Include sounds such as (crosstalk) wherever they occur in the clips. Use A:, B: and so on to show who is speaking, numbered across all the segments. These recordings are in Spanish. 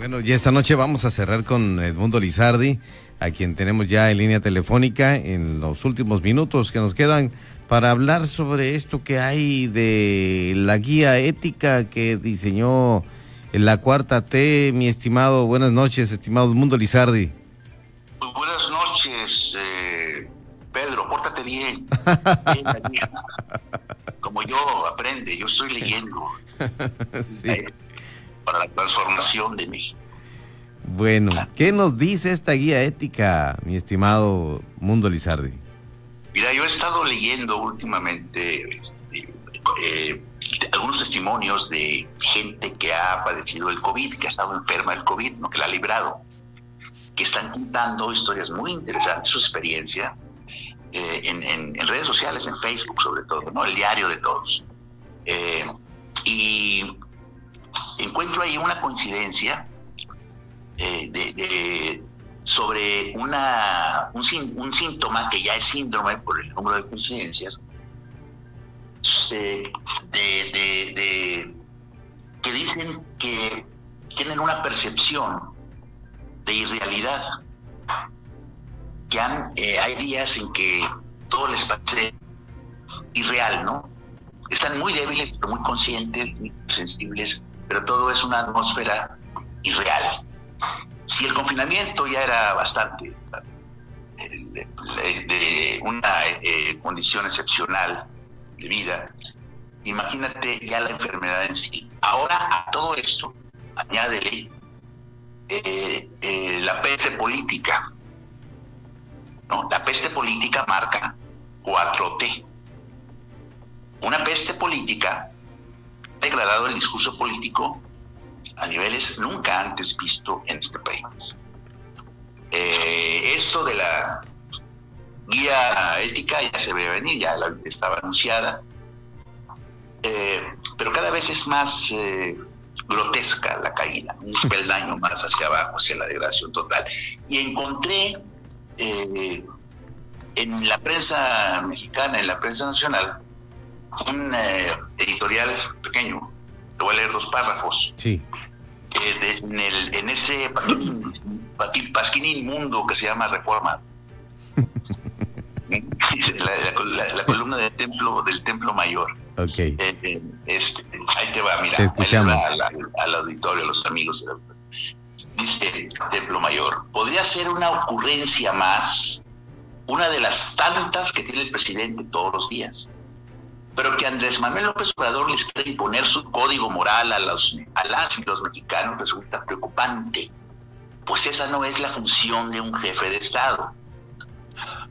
A: Bueno, y esta noche vamos a cerrar con Edmundo Lizardi, a quien tenemos ya en línea telefónica en los últimos minutos que nos quedan para hablar sobre esto que hay de la guía ética que diseñó la cuarta T, mi estimado. Buenas noches, estimado Edmundo Lizardi.
B: Pues buenas noches, eh, Pedro, pórtate bien. (laughs) Como yo, aprende, yo estoy leyendo. sí. Eh, para la transformación de México.
A: Bueno, ¿qué nos dice esta guía ética, mi estimado Mundo Lizardi?
B: Mira, yo he estado leyendo últimamente este, eh, algunos testimonios de gente que ha padecido el COVID, que ha estado enferma del COVID, ¿no? que la ha librado, que están contando historias muy interesantes, su experiencia, eh, en, redes sociales, en Facebook sobre todo, ¿no? el diario de todos. Eh, y encuentro ahí una coincidencia eh, sobre una, un, síntoma que ya es síndrome por el número de coincidencias, de, que dicen que tienen una percepción de irrealidad, que han, eh, hay días en que todo les parece irreal, ¿no? Están muy débiles, pero muy conscientes, muy sensibles pero todo es una atmósfera irreal. Si el confinamiento ya era bastante eh, de, una eh, condición excepcional de vida, imagínate ya la enfermedad en sí. Ahora a todo esto, añádele eh, la peste política. ¿no? La peste política marca 4T. Una peste política degradado el discurso político a niveles nunca antes visto en este país. Eh, esto de la guía ética ya se ve venir, ya estaba anunciada, eh, pero cada vez es más eh, grotesca la caída, un peldaño más hacia abajo, hacia la degradación total. Y encontré en la prensa mexicana, en la prensa nacional, un eh, editorial pequeño, te voy a leer dos párrafos.
A: Sí.
B: en, el, en ese pasquín, inmundo que se llama Reforma. (laughs) la, columna del templo del templo mayor.
A: Okay.
B: Eh, eh, este, ahí te va, mira, al, auditorio, a los amigos. Dice Templo Mayor, podría ser una ocurrencia más, una de las tantas que tiene el presidente todos los días pero que Andrés Manuel López Obrador les quiera imponer su código moral a, los, a las y los mexicanos resulta preocupante, pues esa no es la función de un jefe de Estado.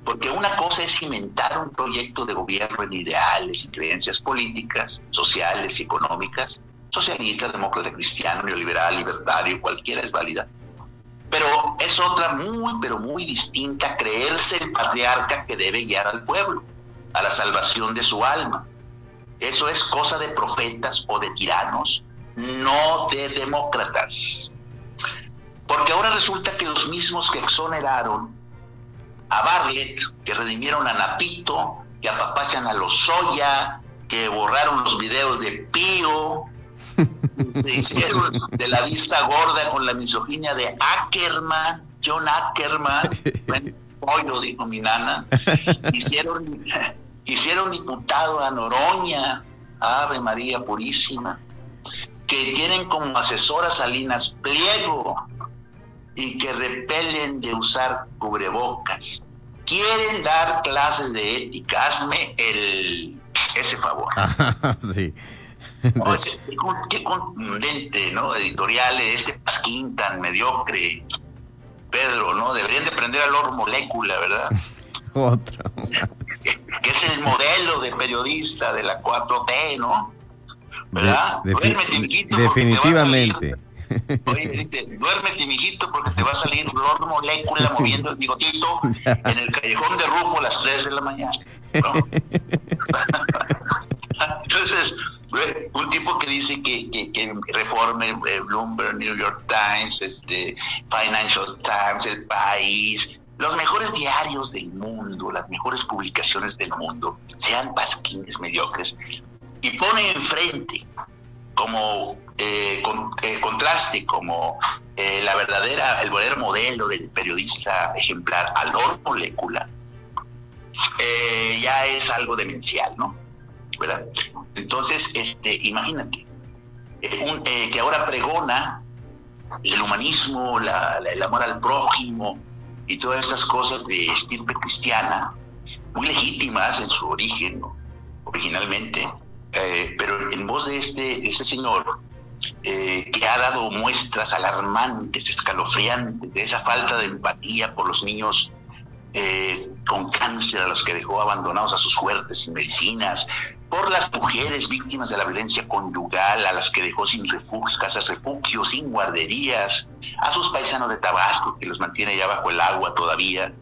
B: Porque una cosa es cimentar un proyecto de gobierno en ideales y creencias políticas, sociales y económicas, socialista, demócrata, cristiano, neoliberal, libertario, cualquiera es válida. Pero es otra muy, pero muy distinta creerse el patriarca que debe guiar al pueblo a la salvación de su alma. Eso es cosa de profetas o de tiranos, no de demócratas. Porque ahora resulta que los mismos que exoneraron a Bartlett, que redimieron a Napito, que apapachan a los Soya, que borraron los videos de Pío, (laughs) se hicieron de la vista gorda con la misoginia de Ackerman, John Ackerman, (laughs) pollo, dijo mi nana, hicieron hicieron diputado a Noroña, Ave María Purísima, que tienen como asesora Salinas Pliego y que repelen de usar cubrebocas. Quieren dar clases de ética, hazme el, ese favor. (laughs)
A: sí.
B: qué contundente, ¿no? Editorial, este pasquín tan mediocre. Pedro, ¿no? Deberían de prender a Lord Molécula, ¿verdad? (laughs)
A: Otro.
B: Que, es el modelo de periodista de la 4T, ¿no? ¿Verdad?
A: definitivamente.
B: Oye, duérmete, mijito, porque te va a salir Lord Molécula moviendo el bigotito (laughs) en el callejón de Rufo a las 3 de la mañana. (laughs) Entonces, un tipo que dice que, que, reforme eh, Bloomberg, New York Times, este, Financial Times, El País, los mejores diarios del mundo, las mejores publicaciones del mundo, sean pasquines mediocres, y pone enfrente como eh, eh, contraste, como eh, la verdadera, el verdadero modelo del periodista ejemplar, Alor Molécula, ya es algo demencial, ¿no? Entonces, este, imagínate, que ahora pregona el humanismo, el amor al prójimo y todas estas cosas de estirpe cristiana, muy legítimas en su origen, originalmente, eh, pero en voz de este, este señor, eh, que ha dado muestras alarmantes, escalofriantes, de esa falta de empatía por los niños eh, con cáncer a los que dejó abandonados a sus suertes sin medicinas, por las mujeres víctimas de la violencia conyugal, a las que dejó sin refugio, casas refugio, sin guarderías, a sus paisanos de Tabasco, que los mantiene ya bajo el agua todavía,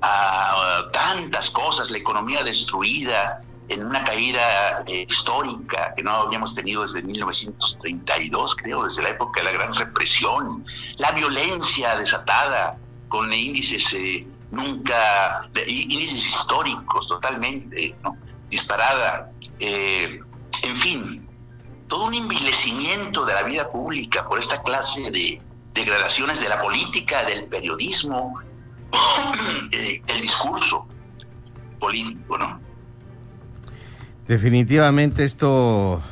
B: a tantas cosas, la economía destruida en una caída eh, histórica que no habíamos tenido desde 1932, creo, desde la época de la gran represión, la violencia desatada con índices eh, nunca, índices históricos totalmente, disparada, eh, en fin, todo un envilecimiento de la vida pública por esta clase de degradaciones de la política, del periodismo, (clears throat) eh, el discurso político, ¿no?
A: Definitivamente esto,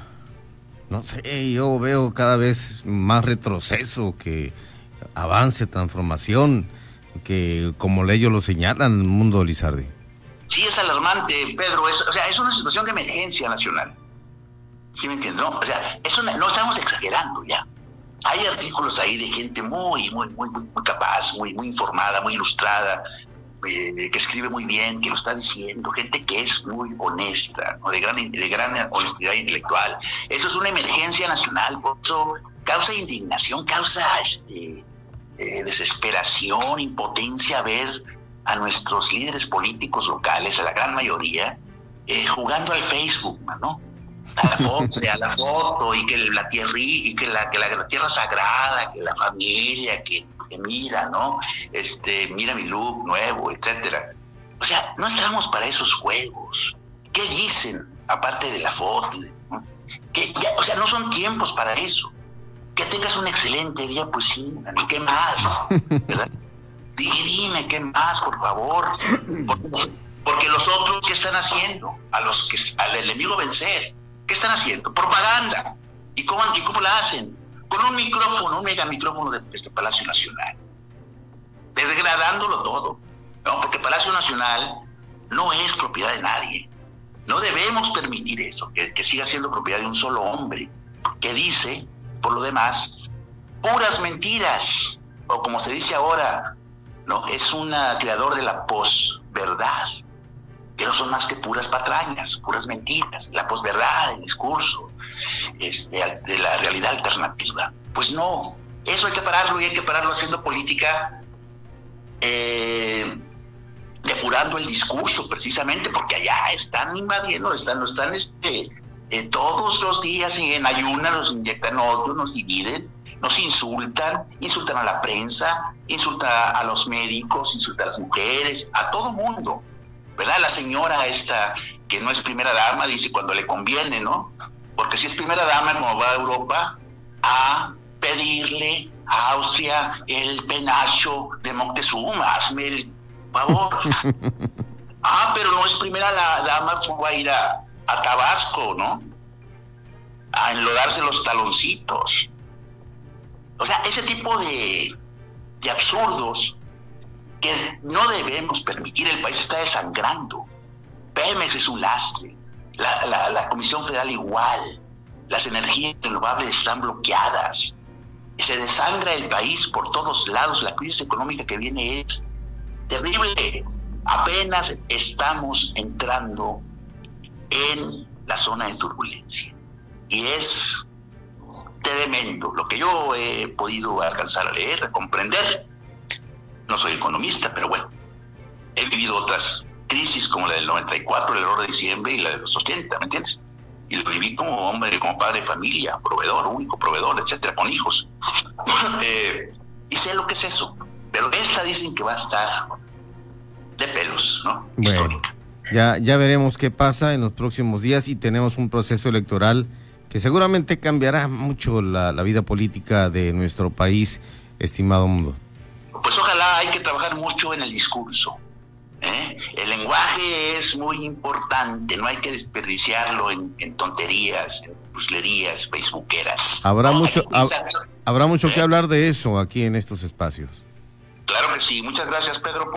A: no sé, yo veo cada vez más retroceso que avance, transformación, que como ellos lo señalan, el mundo Lizardi.
B: Sí, es alarmante, Pedro. Es, o sea, es una situación de emergencia nacional. ¿Sí me entiendes? No, o sea, eso no, estamos exagerando ya. Hay artículos ahí de gente muy, muy, muy, muy capaz, muy, muy informada, muy ilustrada, eh, que escribe muy bien, que lo está diciendo, gente que es muy honesta, de, gran, de gran honestidad intelectual. Eso es una emergencia nacional, por eso causa indignación, causa este, eh, desesperación, impotencia ver a nuestros líderes políticos locales, a la gran mayoría, eh, jugando al Facebook, ¿no? A la foto, (laughs) a la foto y que la tierra y que la, que la, tierra sagrada, que la familia, que, mira, ¿no? Este, mira mi look nuevo, etcétera. O sea, no estamos para esos juegos. ¿Qué dicen aparte de la foto? Que o sea, no son tiempos para eso. Que tengas un excelente día, pues sí, ¿y qué más? ¿verdad? (laughs) Dime, ¿qué más, por favor? Porque, los otros, ¿qué están haciendo? A los que, al enemigo vencer, ¿qué están haciendo? Propaganda. ¿Y cómo, y cómo la hacen? Con un micrófono, un mega micrófono de, este Palacio Nacional. Degradándolo todo. ¿no? Porque Palacio Nacional no es propiedad de nadie. No debemos permitir eso, que, que siga siendo propiedad de un solo hombre, que dice, por lo demás, puras mentiras, o como se dice ahora, ¿no? Es un creador de la posverdad, que no son más que puras patrañas, puras mentiras, la posverdad, el discurso este, de la realidad alternativa. Pues no, eso hay que pararlo y hay que pararlo haciendo política, eh, depurando el discurso precisamente, porque allá están invadiendo, están, están este, eh, todos los días en ayunas, nos inyectan otros, nos dividen nos insultan, insultan a la prensa, insultan a los médicos, insultan a las mujeres, a todo mundo. ¿Verdad? La señora esta, que no es primera dama, dice cuando le conviene, ¿no? Porque si es primera dama, como va a Europa, a pedirle a Austria el penacho de Moctezuma, hazme el favor. (laughs) ah, pero no es primera la dama, como va a ir a, a Tabasco, ¿no? A enlodarse los taloncitos. O sea, ese tipo de, absurdos que no debemos permitir. El país está desangrando. Pemex es un lastre. La, Comisión Federal igual. Las energías renovables están bloqueadas. Se desangra el país por todos lados. La crisis económica que viene es terrible. Apenas estamos entrando en la zona de turbulencia. Y es tremendo. Lo que yo he podido alcanzar a leer, a comprender, no soy economista, pero bueno, he vivido otras crisis como la del 94, el error de diciembre y la de los 80, ¿me entiendes? Y lo viví como hombre, como padre de familia, proveedor, único proveedor, etcétera, con hijos. (laughs) Eh, y sé lo que es eso. Pero esta dicen que va a estar de pelos, ¿no?
A: Histórica. Ya, ya veremos qué pasa en los próximos días y tenemos un proceso electoral que seguramente cambiará mucho la, vida política de nuestro país, estimado mundo.
B: Pues ojalá hay que trabajar mucho en el discurso. ¿eh? El lenguaje es muy importante, no hay que desperdiciarlo en, tonterías, en puslerías, facebookeras.
A: Habrá mucho, habrá mucho que ¿Eh? hablar de eso aquí en estos espacios.
B: Claro que sí. Muchas gracias, Pedro.